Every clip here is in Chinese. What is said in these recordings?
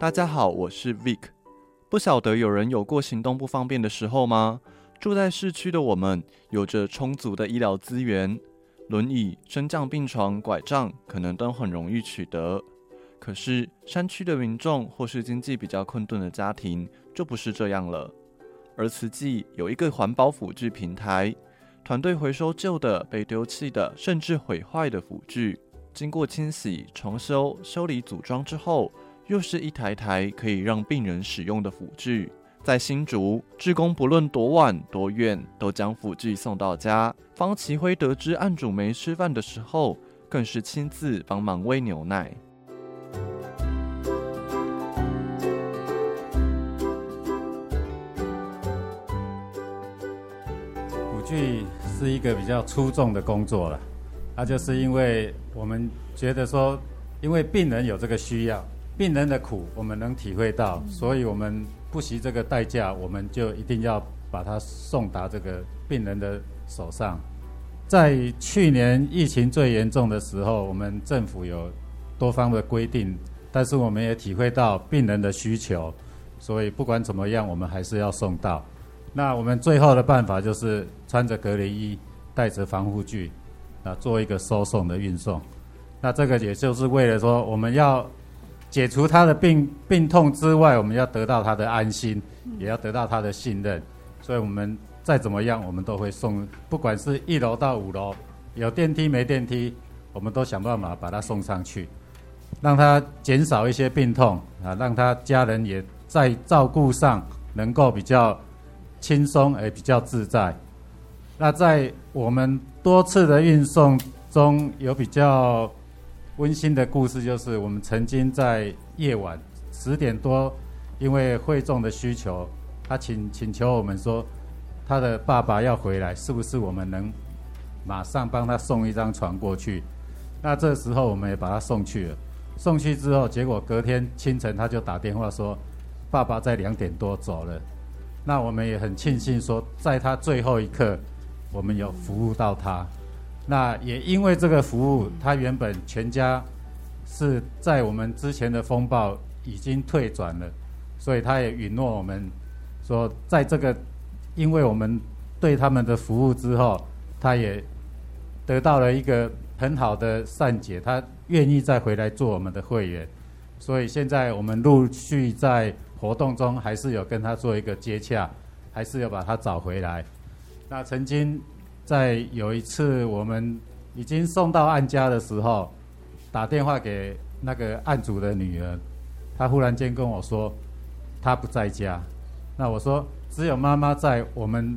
大家好，我是 Vic。不晓得有人有过行动不方便的时候吗？住在市区的我们，有着充足的医疗资源，轮椅、升降病床、拐杖可能都很容易取得。可是山区的民众或是经济比较困顿的家庭，就不是这样了。而慈济有一个环保辅具平台，团队回收旧的、被丢弃的，甚至毁坏的辅具，经过清洗、重修、修理、组装之后。又是一台台可以让病人使用的辅具，在新竹，志工不论多晚多远，都将辅具送到家。方奇辉得知案主没吃饭的时候，更是亲自帮忙喂牛奶。辅具是一个比较出众的工作了，那就是因为我们觉得说，因为病人有这个需要。病人的苦，我们能体会到，所以我们不惜这个代价，我们就一定要把它送达这个病人的手上。在去年疫情最严重的时候，我们政府有多方的规定，但是我们也体会到病人的需求，所以不管怎么样，我们还是要送到。那我们最后的办法就是穿着隔离衣，带着防护具，啊，做一个收送的运送。那这个也就是为了说，我们要。解除他的病病痛之外，我们要得到他的安心，也要得到他的信任。所以，我们再怎么样，我们都会送，不管是一楼到五楼，有电梯没电梯，我们都想办法把他送上去，让他减少一些病痛啊，让他家人也在照顾上能够比较轻松，也比较自在。那在我们多次的运送中有比较。温馨的故事就是，我们曾经在夜晚十点多，因为会众的需求，他请请求我们说，他的爸爸要回来，是不是我们能马上帮他送一张床过去？那这时候我们也把他送去了。送去之后，结果隔天清晨他就打电话说，爸爸在两点多走了。那我们也很庆幸说，在他最后一刻，我们有服务到他。那也因为这个服务，他原本全家是在我们之前的风暴已经退转了，所以他也允诺我们说，在这个因为我们对他们的服务之后，他也得到了一个很好的善解，他愿意再回来做我们的会员，所以现在我们陆续在活动中还是有跟他做一个接洽，还是有把他找回来。那曾经。在有一次，我们已经送到案家的时候，打电话给那个案主的女儿，她忽然间跟我说，她不在家。那我说，只有妈妈在，我们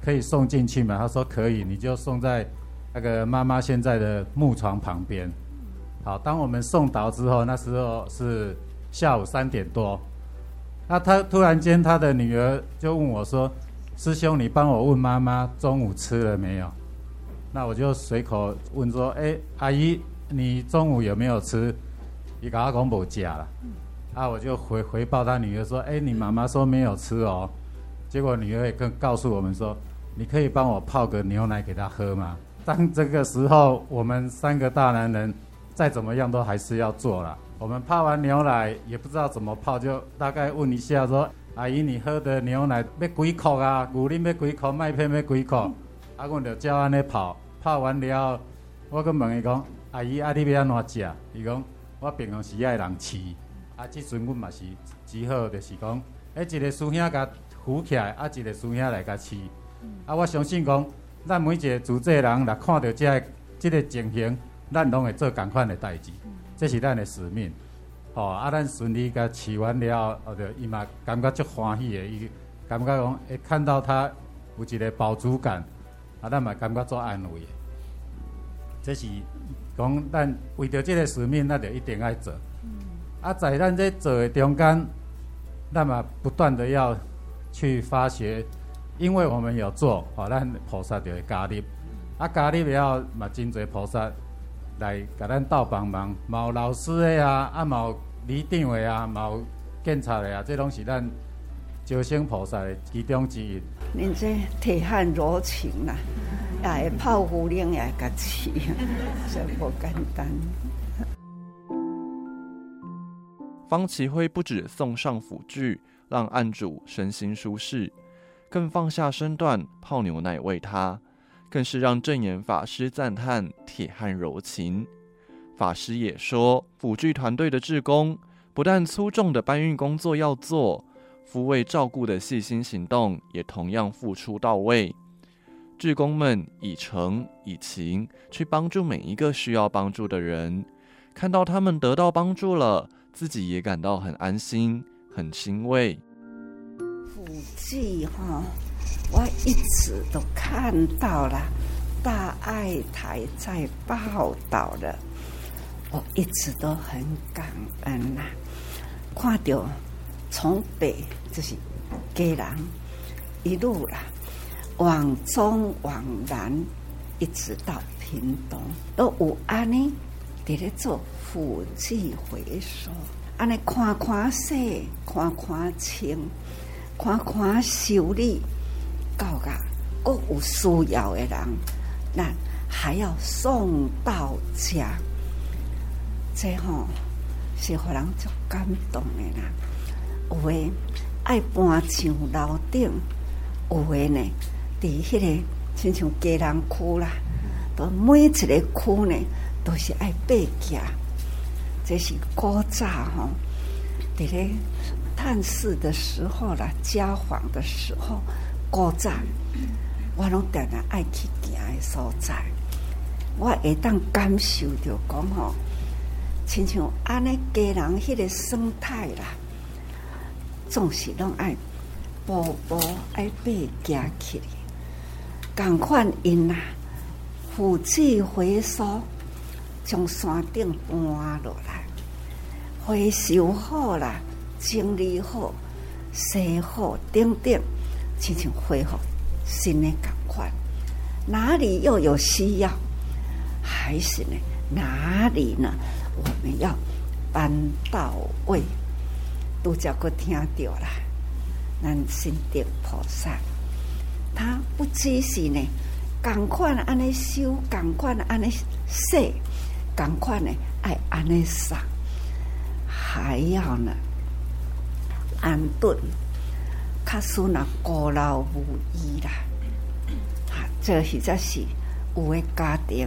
可以送进去吗？她说可以，你就送在那个妈妈现在的木床旁边。好，当我们送到之后，那时候是下午三点多，那她突然间，她的女儿就问我说。师兄，你帮我问妈妈中午吃了没有？那我就随口问说：“哎、欸，阿姨，你中午有没有吃？”伊跟我讲无吃了。啊，我就回回报他女儿说：“哎、欸，你妈妈说没有吃哦。”结果女儿也跟告诉我们说：“你可以帮我泡个牛奶给她喝吗？”当这个时候，我们三个大男人再怎么样都还是要做了。我们泡完牛奶也不知道怎么泡，就大概问一下说。阿姨，你喝的牛奶要几克啊？牛奶要几克？麦片要几克？啊，阮就照安尼泡，泡完了，我阁问伊讲：阿姨，啊，你要安怎食？伊讲：我平常时爱人饲，啊，即阵阮嘛是只好，就是讲，诶，一个师兄甲扶起来，啊，一个师兄来甲饲。啊，我相信讲，咱每一个主治人来看到这个这个情形，咱拢会做共款的代志，这是咱的使命。哦，啊，咱顺利甲饲完了，哦，就伊嘛感觉足欢喜的，伊感觉讲会看到他有一个饱足感，啊，咱嘛感觉足安慰的。这是讲咱为着这个使命，那就一定爱做。啊，在咱这做的中间，咱嘛不断的要去发掘，因为我们有做，哦，咱菩萨就会加入，啊，加入了嘛真侪菩萨来甲咱斗帮忙，嘛有老师的啊，啊嘛有。里长的啊，嘛有检查的啊，这拢是咱招生菩萨的其中之一。恁这铁汉柔情呐、啊，也会泡壶灵也会饲，真不简单。方启辉不止送上辅具，让案主身心舒适，更放下身段泡牛奶喂他，更是让证严法师赞叹铁汉柔情。法师也说，辅具团队的志工不但粗重的搬运工作要做，抚慰照顾的细心行动也同样付出到位。志工们以诚以情去帮助每一个需要帮助的人，看到他们得到帮助了，自己也感到很安心、很欣慰。辅具哈，我一直都看到了，大爱台在报道了。我一直都很感恩呐、看到从北就是家人一路啦，往中往南，一直到屏东，都有安尼在咧做辅具回收，安尼看看洗，看看清，看看修理，到噶各有需要的人，那还要送到家。这吼是互人足感动的啦，有诶爱搬上楼顶，有诶呢，伫迄个亲像家人区啦，都每一个区呢都是爱爬架，这是古早吼，伫咧探视的时候啦，家访的时候，古早我拢定定爱去行的所在，我会当感受着讲吼。亲像安尼家人迄个生态啦，总是拢爱步步爱爬行起来，共款因啦，辅具回收，从山顶搬落来，回收好啦，整理好，洗好，等等，亲像恢复新的共款，哪里又有需要，还是呢？哪里呢？我们要搬到位，都叫个听到了。咱心地菩萨，他不只是呢，赶快安尼修，赶快安尼洗，赶快呢爱安尼扫，还要呢安顿，卡苏那过劳无依啦。啊，这实在是有的家庭，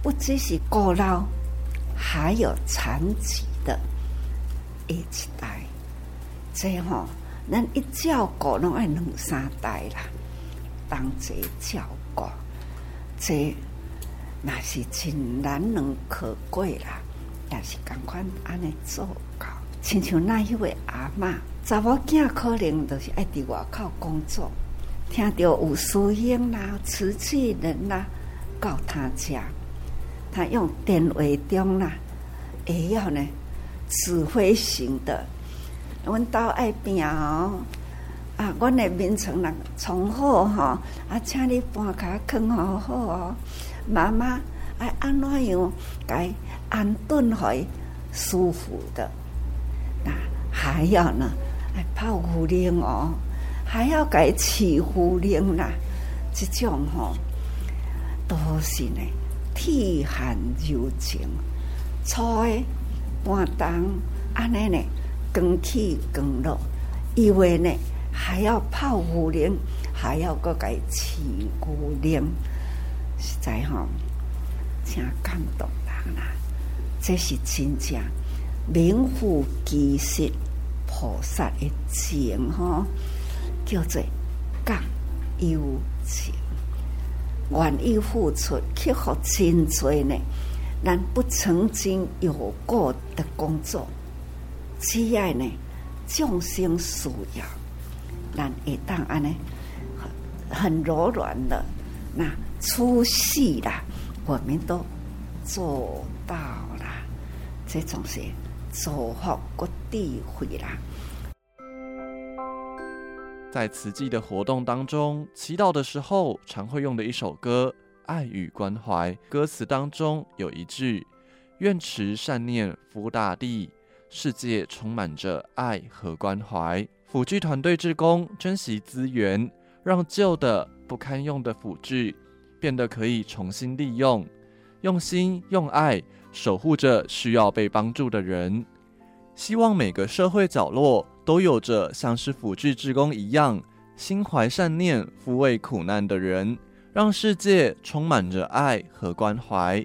不只是过劳。还有残疾的一起带，这吼，咱一照顾拢爱两三代啦，当这照顾，这那是真难能可贵啦，也是赶快安尼做到。亲像那一位阿嬷，查某囝可能都是爱伫外口工作，听到有师兄啦、瓷器人啦到他家。他用电话中啦，也要呢指挥型的。阮到爱边哦，啊，阮的眠床啦，床好哈，啊，请你搬卡坑好好哦。妈妈爱安怎样该安顿好舒服的。那还要呢，爱泡壶铃哦，还要该起壶铃啦，这种吼都是呢。铁寒柔情，初的半冬安尼呢，光起光落，以为呢还要泡壶铃，还要搁个起壶铃，实在吼，真感动人啦！这是真正名副其实菩萨的情吼，叫做觉有情。愿意付出，克服真多呢。咱不曾经有过的工作，只要呢众生需要，咱会当安呢很很柔软的，那出息啦，我们都做到了。这种是做好个地会啦。在慈济的活动当中，祈祷的时候常会用的一首歌《爱与关怀》，歌词当中有一句：“愿持善念福大地，世界充满着爱和关怀。”辅具团队志工珍惜资源，让旧的不堪用的辅具变得可以重新利用，用心用爱守护着需要被帮助的人。希望每个社会角落都有着像是辅具志工一样心怀善念、抚慰苦难的人，让世界充满着爱和关怀。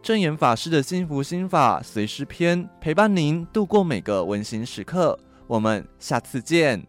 正言法师的幸福心法随师篇，陪伴您度过每个温馨时刻。我们下次见。